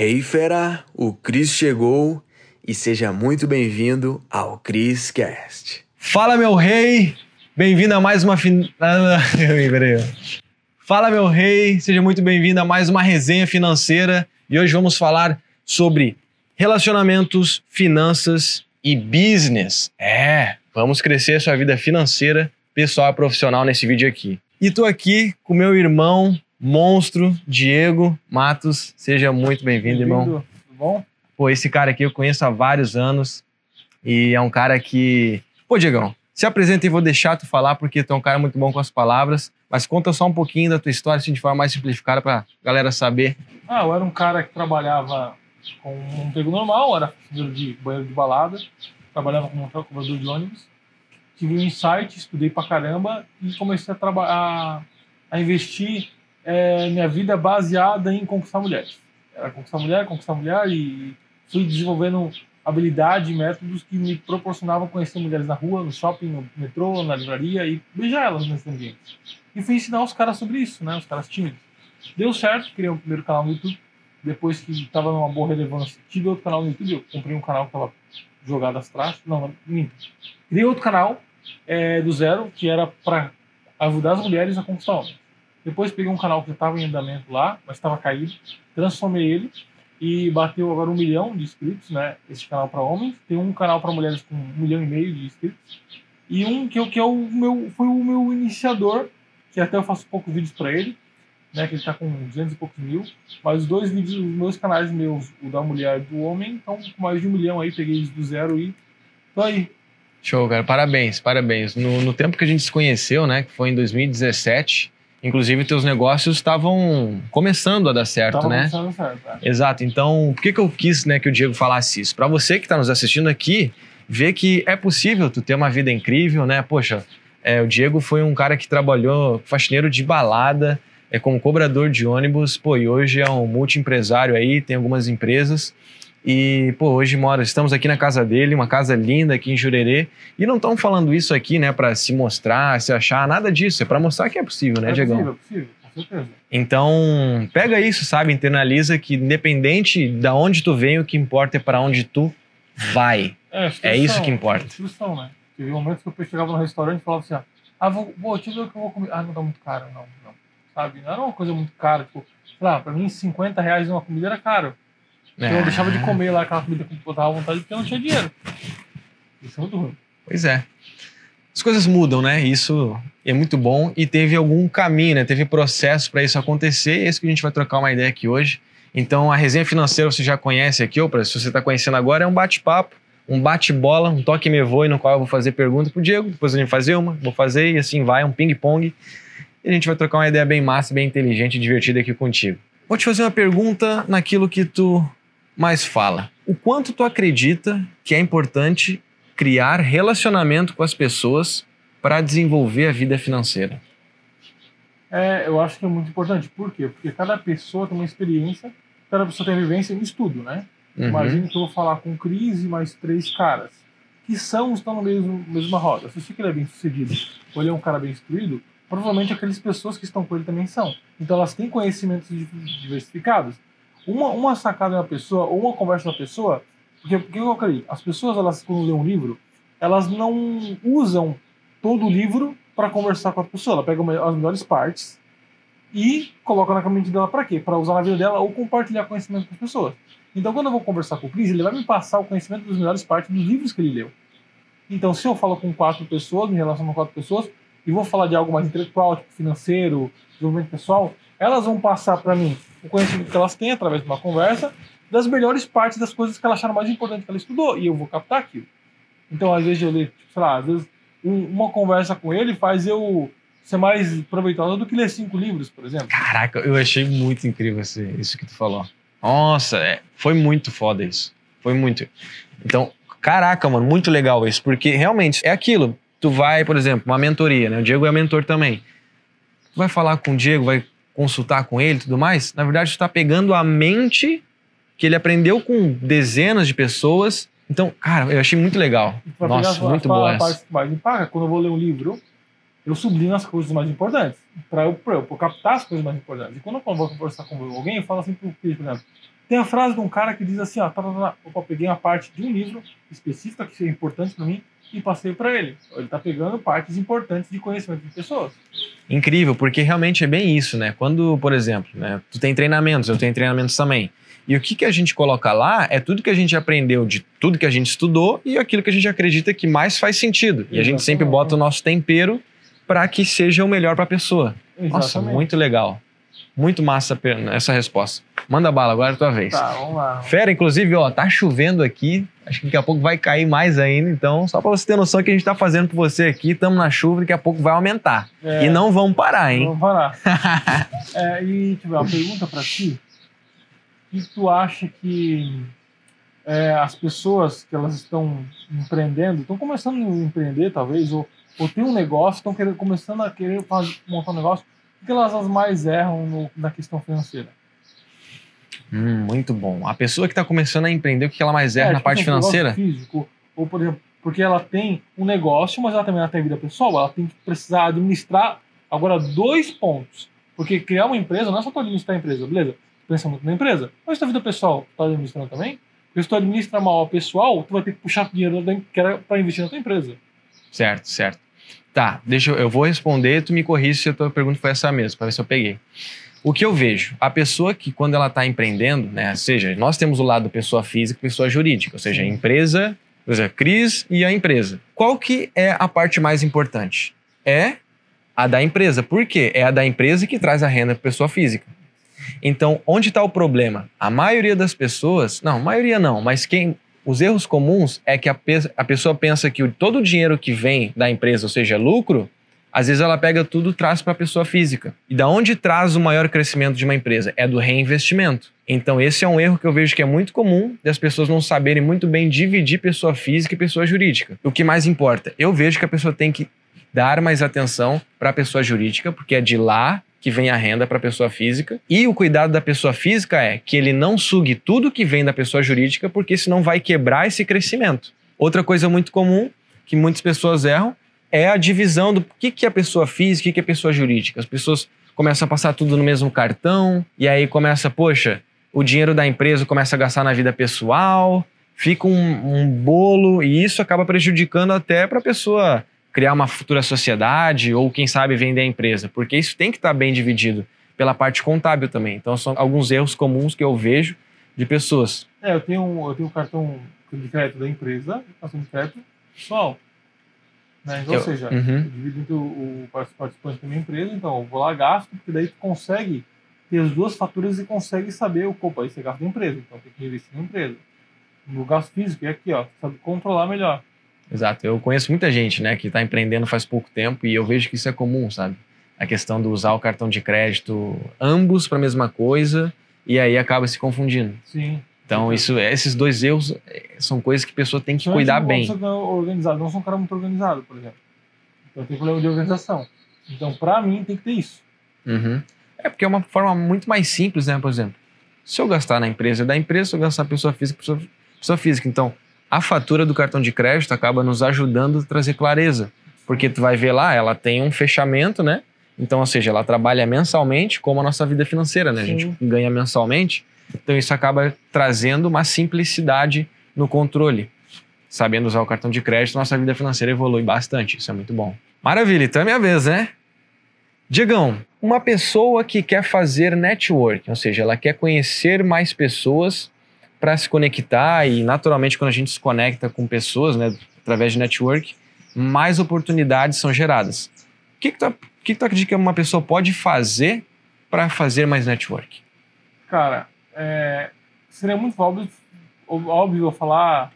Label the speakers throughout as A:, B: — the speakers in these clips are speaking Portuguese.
A: Hey fera, o Cris chegou e seja muito bem-vindo ao Cris Cast.
B: Fala meu rei, bem-vindo a mais uma fin... ah. Fala meu rei, seja muito bem-vindo a mais uma resenha financeira e hoje vamos falar sobre relacionamentos, finanças e business. É, vamos crescer a sua vida financeira, pessoal e profissional nesse vídeo aqui. E tô aqui com meu irmão monstro, Diego Matos. Seja muito bem-vindo,
C: Bem-vindo.
B: irmão.
C: Tudo bom?
B: Pô, esse cara aqui eu conheço há vários anos e é um cara que. Pô, Diegão, se apresenta e vou deixar tu falar porque tu é um cara muito bom com as palavras, mas conta só um pouquinho da tua história, assim, de forma mais simplificada pra galera saber.
C: Ah, eu era um cara que trabalhava com um emprego normal, era funcionário de banheiro de balada, trabalhava como cobrador de ônibus. Tive um insight, estudei pra caramba e comecei a, traba- a, a investir eh, minha vida baseada em conquistar mulheres. Era conquistar mulher, conquistar mulher e fui desenvolvendo habilidade e métodos que me proporcionavam conhecer mulheres na rua, no shopping, no metrô, na livraria e beijar elas nesse ambiente. E fui ensinar os caras sobre isso, né? Os caras tímidos. Deu certo, criei um primeiro canal no YouTube. Depois que estava numa boa relevância, tive outro canal no YouTube. Eu comprei um canal que estava jogado às traças. Não, não. Criei outro canal eh, do zero, que era para ajudar as mulheres a conquistar homens. Depois peguei um canal que estava em andamento lá, mas estava caído. Transformei ele e bateu agora um milhão de inscritos, né? Esse canal para homens. Tem um canal para mulheres com um milhão e meio de inscritos. E um que, que é o meu, foi o meu iniciador, que até eu faço poucos vídeos para ele, né? Que ele tá com 200 e poucos mil. Mas os dois vídeos, os meus canais meus, o da mulher e do homem, estão com mais de um milhão aí. Peguei eles do zero e tô aí.
B: Show, cara. Parabéns, parabéns. No, no tempo que a gente se conheceu, né, que foi em 2017, inclusive teus negócios estavam começando a dar certo,
C: Tava
B: né?
C: começando certo, né?
B: Exato. Então, por que, que eu quis né, que o Diego falasse isso? Para você que está nos assistindo aqui, ver que é possível tu ter uma vida incrível, né? Poxa, é, o Diego foi um cara que trabalhou faxineiro de balada, é como cobrador de ônibus, pô, e hoje é um multiempresário aí, tem algumas empresas. E, pô, hoje mora, estamos aqui na casa dele, uma casa linda aqui em Jurerê. E não estamos falando isso aqui, né, para se mostrar, se achar, nada disso. É para mostrar que é possível, né,
C: é
B: Diegão?
C: possível, é possível, com certeza.
B: Então, pega isso, sabe? Internaliza que independente da onde tu vem, o que importa é para onde tu vai.
C: É,
B: É isso que importa.
C: Instrução, né? Teve momentos que eu chegava no restaurante e falava assim, ó, ah, vou, vou, deixa eu ver o que eu vou comer. Ah, não tá muito caro, não, não. Sabe? Não era uma coisa muito cara, tipo, sei lá, pra mim 50 reais uma comida era caro. Então eu
B: É.
C: deixava de comer lá aquela comida que eu tava à vontade porque eu não tinha dinheiro. Isso é muito ruim.
B: Pois é. As coisas mudam, né? Isso é muito bom e teve algum caminho, né? Teve processo para isso acontecer e é isso que a gente vai trocar uma ideia aqui hoje. Então, a resenha financeira você já conhece aqui, ou pra- se você está conhecendo agora, é um bate-papo, um bate-bola, um toque me voe, no qual eu vou fazer pergunta pro Diego, depois a gente fazer uma, vou fazer e assim vai, um ping-pong. E a gente vai trocar uma ideia bem massa, bem inteligente e divertida aqui contigo. Vou te fazer uma pergunta naquilo que tu mais fala. O quanto tu acredita que é importante criar relacionamento com as pessoas para desenvolver a vida financeira?
C: É, eu acho que é muito importante. Por quê? Porque cada pessoa tem uma experiência, cada pessoa tem vivência em estudo, né?
B: Uhum.
C: Imagina que eu vou falar com Cris e mais três caras que são, estão na mesma, mesma roda. Se eu sei que ele é bem sucedido ou ele é um cara bem instruído, provavelmente aquelas pessoas que estão com ele também são. Então elas têm conhecimentos di- diversificados. Uma, uma sacada de uma pessoa ou uma conversa de uma pessoa, porque o que eu acredito? As pessoas, elas, quando lêem um livro, elas não usam todo o livro para conversar com a pessoa. Ela pega as melhores partes e coloca na mente dela para quê? Para usar na vida dela ou compartilhar conhecimento com as pessoas. Então, quando eu vou conversar com o Cris, ele vai me passar o conhecimento das melhores partes dos livros que ele leu. Então, se eu falo com quatro pessoas, me relaciono com quatro pessoas, e vou falar de algo mais intelectual, tipo financeiro, desenvolvimento pessoal, elas vão passar para mim o conhecimento que elas têm através de uma conversa, das melhores partes das coisas que elas acharam mais importantes que ela estudou, e eu vou captar aquilo. Então, às vezes eu leio, sei lá, às vezes um- uma conversa com ele faz eu ser mais proveitosa do que ler cinco livros, por exemplo.
B: Caraca, eu achei muito incrível esse- isso que tu falou. Nossa, é, foi muito foda isso. Foi muito. Então, caraca, mano, muito legal isso, porque realmente é aquilo. Tu vai, por exemplo, uma mentoria, né? O Diego é mentor também. Tu vai falar com o Diego, vai consultar com ele e tudo mais. Na verdade, tu tá pegando a mente que ele aprendeu com dezenas de pessoas. Então, cara, eu achei muito legal.
C: Pra
B: Nossa, muito
C: as
B: boa essa.
C: partes que mais me paga, quando eu vou ler um livro, eu sublinho as coisas mais importantes, para eu, pra eu, captar as coisas mais importantes. E quando eu vou conversar com alguém, eu falo assim pro Cris, por exemplo, Tem a frase de um cara que diz assim, ó, tá, tá, tá, opa, peguei uma parte de um livro específica que é importante para mim e passei para ele. Ele está pegando partes importantes de conhecimento de pessoas.
B: Incrível, porque realmente é bem isso, né? Quando, por exemplo, né, tu tem treinamentos, eu tenho treinamentos também. E o que, que a gente coloca lá é tudo que a gente aprendeu de tudo que a gente estudou e aquilo que a gente acredita que mais faz sentido. E a gente sempre bota o nosso tempero para que seja o melhor para a pessoa.
C: Exatamente.
B: Nossa, muito legal. Muito massa essa resposta. Manda bala, agora é a tua vez.
C: Tá, vamos lá.
B: Fera, inclusive, ó, tá chovendo aqui. Acho que daqui a pouco vai cair mais ainda. Então, só para você ter noção que a gente tá fazendo por você aqui, estamos na chuva, daqui a pouco vai aumentar.
C: É.
B: E não vamos parar, hein?
C: Vamos parar. é, e, tipo, uma pergunta para ti. O que tu acha que é, as pessoas que elas estão empreendendo, estão começando a empreender, talvez, ou, ou tem um negócio, estão começando a querer fazer, montar um negócio, o que elas mais erram no, na questão financeira?
B: Hum, muito bom. A pessoa que está começando a empreender, o que ela mais erra
C: É,
B: na
C: tipo
B: parte
C: assim, negócio
B: financeira?
C: Físico, ou, por exemplo, porque ela tem um negócio, mas ela também ela tem vida pessoal, ela tem que precisar administrar agora dois pontos. Porque criar uma empresa não é só tu administrar a empresa, beleza? Pensa muito na empresa, mas tua vida pessoal, tu tá administrando também? Porque se tu administra mal a pessoal, tu vai ter que puxar dinheiro para investir na tua empresa.
B: Certo, certo. Tá, deixa eu, eu vou responder, tu me corrige se a tua pergunta foi essa mesmo, para ver se eu peguei. O que eu vejo, a pessoa que quando ela está empreendendo, né, ou seja, nós temos o lado pessoa física e pessoa jurídica, ou seja, a empresa, ou seja, Cris e a empresa. Qual que é a parte mais importante? É a da empresa. Por quê? É a da empresa que traz a renda para pessoa física. Então, onde está o problema? A maioria das pessoas, não, maioria não, mas quem os erros comuns é que a, pe- a pessoa pensa que o- todo o dinheiro que vem da empresa, ou seja, lucro, às vezes ela pega tudo traz para a pessoa física. E da onde traz o maior crescimento de uma empresa? É do reinvestimento. Então, esse é um erro que eu vejo que é muito comum das pessoas não saberem muito bem dividir pessoa física e pessoa jurídica. O que mais importa? Eu vejo que a pessoa tem que dar mais atenção para a pessoa jurídica, porque é de lá que vem a renda para a pessoa física. E o cuidado da pessoa física é que ele não sugue tudo que vem da pessoa jurídica, porque senão vai quebrar esse crescimento. Outra coisa muito comum que muitas pessoas erram é a divisão do que, que é pessoa física e o que, é pessoa jurídica. As pessoas começam a passar tudo no mesmo cartão, e aí começa, poxa, o dinheiro da empresa começa a gastar na vida pessoal, fica um, um bolo, e isso acaba prejudicando até para a pessoa criar uma futura sociedade ou, quem sabe, vender a empresa, porque isso tem que estar bem dividido pela parte contábil também. Então, são alguns erros comuns que eu vejo de pessoas.
C: É, eu tenho, eu tenho um cartão de crédito da empresa, cartão de crédito pessoal. Né? Então,
B: Eu-
C: ou seja,
B: Uhum.
C: eu divido o, participante da minha empresa, então eu vou lá, gasto, porque daí tu consegue ter as duas faturas e consegue saber o opa, esse é gasto da empresa, então tem que investir na empresa. No gasto físico, é aqui, ó, sabe controlar melhor.
B: Exato. Eu conheço muita gente, né, que está empreendendo faz pouco tempo e eu vejo que isso é comum, sabe? A questão de usar o cartão de crédito ambos para a mesma coisa e aí acaba se confundindo.
C: Sim.
B: Então, isso, esses dois erros eh, são coisas que a pessoa tem que
C: Principalmente
B: cuidar bem.
C: é organizado, não sou um cara muito organizado, por exemplo. Então tem problema de organização. Então, pra mim, tem que ter isso.
B: Uhum. É porque é uma forma muito mais simples, né? Por exemplo, se eu gastar na empresa é da empresa, se eu gastar pessoa física, pessoa, pessoa física. Então, a fatura do cartão de crédito acaba nos ajudando a trazer clareza. Porque tu vai ver lá, ela tem um fechamento, né? Então, ou seja, ela trabalha mensalmente como a nossa vida financeira, né? A gente ganha mensalmente. Então, isso acaba trazendo uma simplicidade no controle. Sabendo usar o cartão de crédito, nossa vida financeira evolui bastante. Isso é muito bom. Maravilha, então é minha vez, né? Diegão, uma pessoa que quer fazer network, ou seja, ela quer conhecer mais pessoas para se conectar e naturalmente quando a gente se conecta com pessoas, né, através de network, mais oportunidades são geradas. O que que tu, que que tu acredita que uma pessoa pode fazer para fazer mais network?
C: Cara, é, seria muito óbvio, óbvio eu falar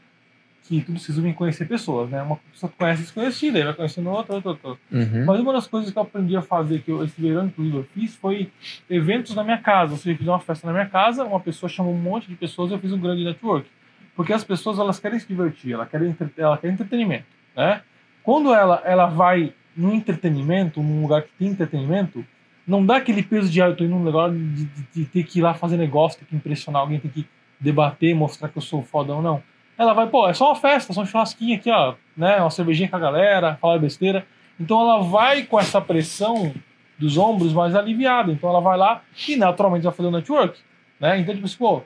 C: que tudo se resume em conhecer pessoas, né? Uma pessoa que conhece desconhecida, aí vai conhecendo outra, outra, outra.
B: Uhum.
C: Mas uma das coisas que eu aprendi a fazer, que eu, esse verão, inclusive, eu fiz, foi eventos na minha casa. Ou seja, eu fiz uma festa na minha casa, uma pessoa chamou um monte de pessoas e eu fiz um grande network. Porque as pessoas, elas querem se divertir, elas querem, entre- ela quer entretenimento, né? Quando ela, ela vai num entretenimento, num lugar que tem entretenimento, não dá aquele peso de, ah, eu tô indo num lugar de, de- de ter que ir lá fazer negócio, ter que impressionar alguém, ter que debater, mostrar que eu sou fodão, não. Ela vai, pô, é só uma festa, só um churrasquinho aqui, ó, né? Uma cervejinha com a galera, falar besteira. Então ela vai com essa pressão dos ombros mais aliviada. Então ela vai lá e naturalmente vai fazer o network, né? Então, tipo assim, pô,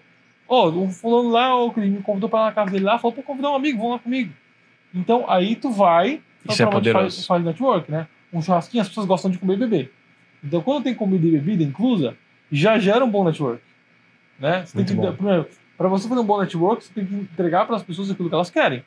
C: Ô, o fulano lá, o que me convidou pra ir na casa dele lá, falou, pô, convidar um amigo, vão lá comigo. Então, aí tu vai,
B: Isso é
C: naturalmente
B: poderoso.
C: faz, faz network, né? Um churrasquinho, as pessoas gostam de comer beber. Então, quando tem comida e bebida inclusa, já gera um bom network. Né? Você
B: Muito
C: tem que,
B: bom.
C: primeiro, para você fazer um bom network, você tem que entregar para as pessoas aquilo que elas querem.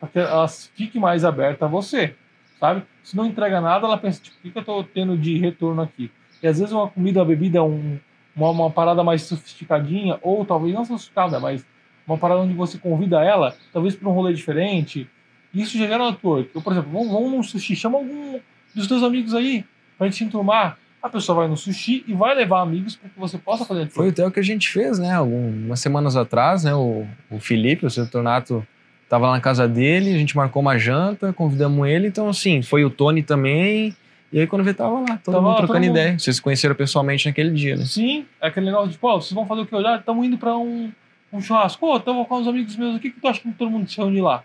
C: Para que elas fiquem mais abertas a você, sabe? Se não entrega nada, ela pensa, tipo, o que, que eu estou tendo de retorno aqui? E às vezes uma comida, uma bebida, um, uma, uma parada mais sofisticadinha, ou talvez não sofisticada, mas uma parada onde você convida ela, talvez para um rolê diferente, isso já gera network. Eu, por exemplo, vamos, vamos num sushi, chama algum dos teus amigos aí, pra gente se enturmar. A pessoa vai no sushi e vai levar amigos para que você possa fazer.
B: Foi até o que a gente fez, né? Algumas semanas atrás, né? O, o Felipe, o seu Tornato, tava lá na casa dele, a gente marcou uma janta, convidamos ele. Então, assim, foi o Tony também. E aí, quando vê, tava lá, todo
C: Tava
B: mundo
C: lá,
B: trocando
C: todo mundo.
B: ideia. Vocês se conheceram pessoalmente naquele dia, né?
C: Sim, é aquele negócio de, pô, vocês vão fazer o que olhar? Estamos indo para um, um churrasco. Pô, estamos com uns amigos meus aqui, o que tu acha que todo mundo se reúne lá?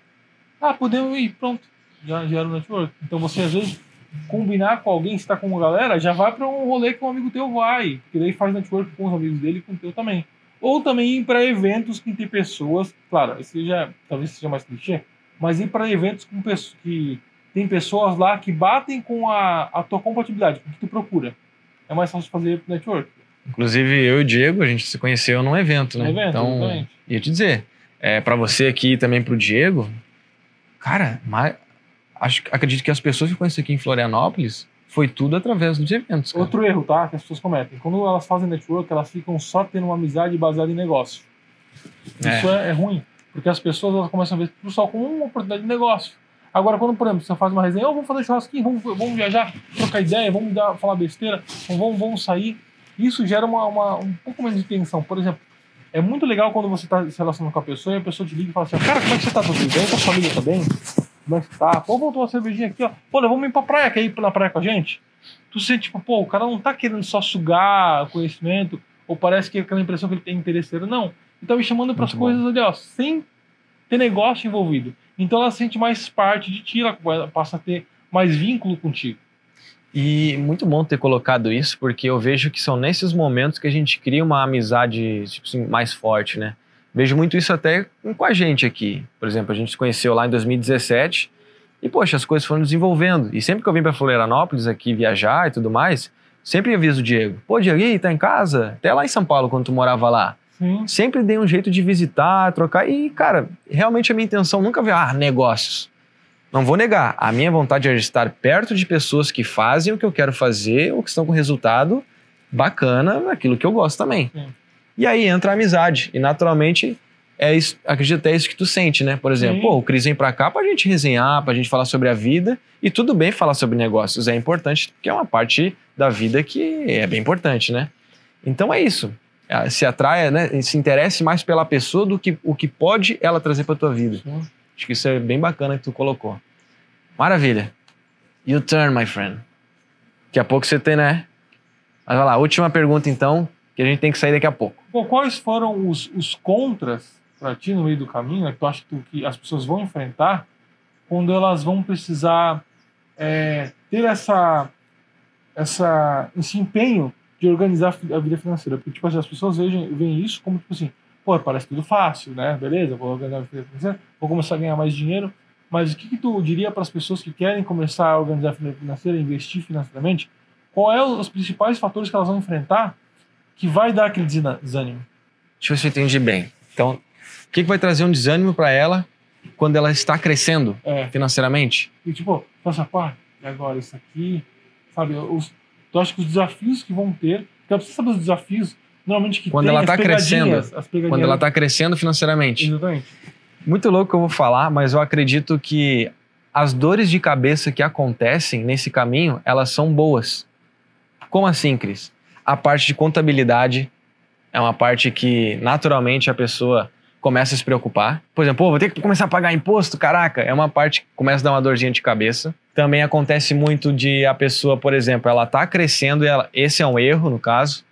C: Ah, podemos ir, pronto. Já gera o network. Então você, às vezes, combinar com alguém, se tá com uma galera, já vai para um rolê que um amigo teu vai. Porque daí faz network com os amigos dele e com o teu também. Ou também ir para eventos que tem pessoas, claro, esse já talvez seja mais clichê, mas ir para eventos com pessoas que tem pessoas lá que batem com a, a tua compatibilidade, com o que tu procura. É mais fácil fazer network.
B: Inclusive, eu e o Diego, a gente se conheceu num evento, né?
C: No evento,
B: então,
C: exatamente.
B: ia te dizer, é, para você aqui e também pro Diego, cara, acho, acredito que as pessoas que conheci aqui em Florianópolis foi tudo através dos eventos. Cara.
C: Outro erro, tá? Que as pessoas cometem. Quando elas fazem network, elas ficam só tendo uma amizade baseada em negócio. Isso é, é ruim. Porque as pessoas elas começam a ver tudo só como uma oportunidade de negócio. Agora, quando, por exemplo, você faz uma resenha, oh, vamos fazer churrasquinho, vamos, vamos viajar, trocar ideia, vamos dar, falar besteira, vamos, vamos sair. Isso gera uma, uma- um pouco menos de tensão. Por exemplo, é muito legal quando você está se relacionando com a pessoa e a pessoa te liga e fala assim: Cara, como é que você tá? Tudo bem? Tua família tá bem? Como é que você tá? Pô, tomar uma cervejinha aqui, ó. Pô, vamos ir pra praia, quer ir na praia com a gente? Tu sente, tipo, pô, o cara não tá querendo só sugar conhecimento, ou parece que é aquela impressão que ele tem interesseiro. Não. Ele tá me chamando para as
B: Muito bom.
C: coisas ali, ó, sem ter negócio envolvido. Então ela sente mais parte de ti, ela passa a ter mais vínculo contigo.
B: E muito bom ter colocado isso, porque eu vejo que são nesses momentos que a gente cria uma amizade tipo assim, mais forte, né? Vejo muito isso até com a gente aqui. Por exemplo, a gente se conheceu lá em 2017 e, poxa, as coisas foram desenvolvendo. E sempre que eu vim para Florianópolis aqui viajar e tudo mais, sempre aviso o Diego: pô, Diego, aí, tá em casa? Até lá em São Paulo, quando tu morava lá.
C: Sim.
B: Sempre dei um jeito de visitar, trocar. E, cara, realmente a minha intenção nunca veio, ah, negócios. Não vou negar, a minha vontade é estar perto de pessoas que fazem o que eu quero fazer ou que estão com resultado bacana naquilo que eu gosto também.
C: Sim.
B: E aí entra a amizade. E naturalmente, é isso, acredito até isso que tu sente, né? Por exemplo,
C: Sim.
B: pô, o Cris vem pra cá pra gente resenhar, pra gente falar sobre a vida. E tudo bem falar sobre negócios, é importante, porque é uma parte da vida que é bem importante, né? Então é isso. Ah, Se atraia, né? Se interesse mais pela pessoa do que o que pode ela trazer pra tua vida.
C: Sim.
B: Acho que isso é bem bacana que tu colocou. Maravilha. You turn, my friend. Daqui a pouco você tem, né? Mas vai lá, última pergunta então, que a gente tem que sair daqui a pouco.
C: Bom, quais foram os, os contras para ti no meio do caminho, que tu acha que, tu- que as pessoas vão enfrentar quando elas vão precisar é, ter essa, essa, esse empenho de organizar a vida financeira? Porque tipo, assim, as pessoas veem isso como tipo assim, pô, parece tudo fácil, né? Beleza, vou organizar a vida financeira, vou começar a ganhar mais dinheiro. Mas o que, que tu diria para as pessoas que querem começar a organizar a vida financeira, investir financeiramente? Qual é os principais fatores que elas vão enfrentar que vai dar aquele desânimo?
B: Deixa eu ver se eu entendi bem. Então, o que, que vai trazer um desânimo para ela quando ela está crescendo
C: É,
B: financeiramente?
C: e tipo, passa, pá, e agora isso aqui, sabe? Os, tu acha que os desafios que vão ter, porque você sabe os desafios, normalmente que
B: Quando
C: tem,
B: ela tá
C: pegadinhas,
B: crescendo, Quando ela está crescendo financeiramente.
C: Exatamente.
B: Muito louco que eu vou falar, mas eu acredito que as dores de cabeça que acontecem nesse caminho, elas são boas. Como assim, Cris? A parte de contabilidade é uma parte que naturalmente a pessoa começa a se preocupar. Por exemplo, pô, vou ter que começar a pagar imposto, caraca, é uma parte que começa a dar uma dorzinha de cabeça. Também acontece muito de a pessoa, por exemplo, ela tá crescendo e ela, esse é um erro no caso,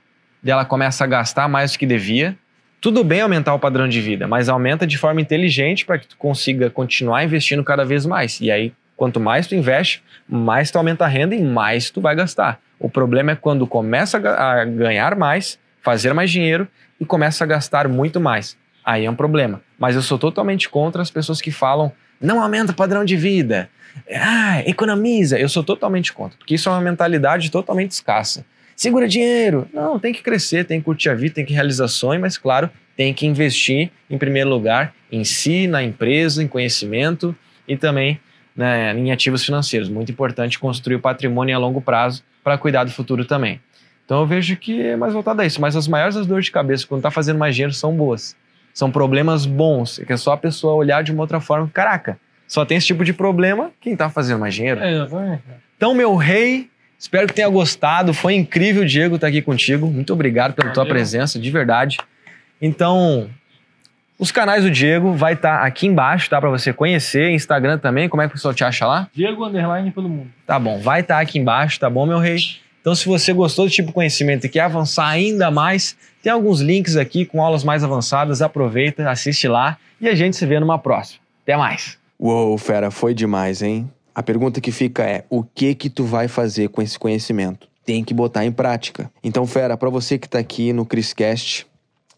B: de ela começa a gastar mais do que devia. Tudo bem aumentar o padrão de vida, mas aumenta de forma inteligente para que tu consiga continuar investindo cada vez mais. E aí, quanto mais tu investe, mais tu aumenta a renda e mais tu vai gastar. O problema é quando começa a ga- a ganhar mais, fazer mais dinheiro e começa a gastar muito mais. Aí é um problema. Mas eu sou totalmente contra as pessoas que falam não aumenta o padrão de vida, ah, economiza. Eu sou totalmente contra, porque isso é uma mentalidade totalmente escassa. Segura dinheiro. Não, tem que crescer, tem que curtir a vida, tem que realizar sonhos, mas claro, tem que investir em primeiro lugar em si, na empresa, em conhecimento e também né, em ativos financeiros. Muito importante construir o patrimônio a longo prazo para cuidar do futuro também. Então eu vejo que é mais voltado a isso. Mas as maiores das dores de cabeça quando está fazendo mais dinheiro são boas. São problemas bons, que é só a pessoa olhar de uma outra forma. Caraca, só tem esse tipo de problema quem está fazendo mais dinheiro.
C: É, exatamente.
B: Então, meu rei, espero que tenha gostado. Foi incrível, Diego, estar aqui contigo. Muito obrigado pela tua
C: Valeu.
B: presença, de verdade. Então, os canais do Diego vai estar aqui embaixo, tá? Para você conhecer. Instagram também. Como é que o pessoal te acha lá?
C: Diego Underline pelo mundo.
B: Tá bom, vai estar aqui embaixo, tá bom, meu rei? Então, se você gostou desse tipo de conhecimento e quer avançar ainda mais, tem alguns links aqui com aulas mais avançadas. Aproveita, assiste lá e a gente se vê numa próxima. Até mais.
A: Uou, fera, foi demais, hein? A pergunta que fica é: o que que tu vai fazer com esse conhecimento? Tem que botar em prática. Então, fera, para você que tá aqui no Criscast,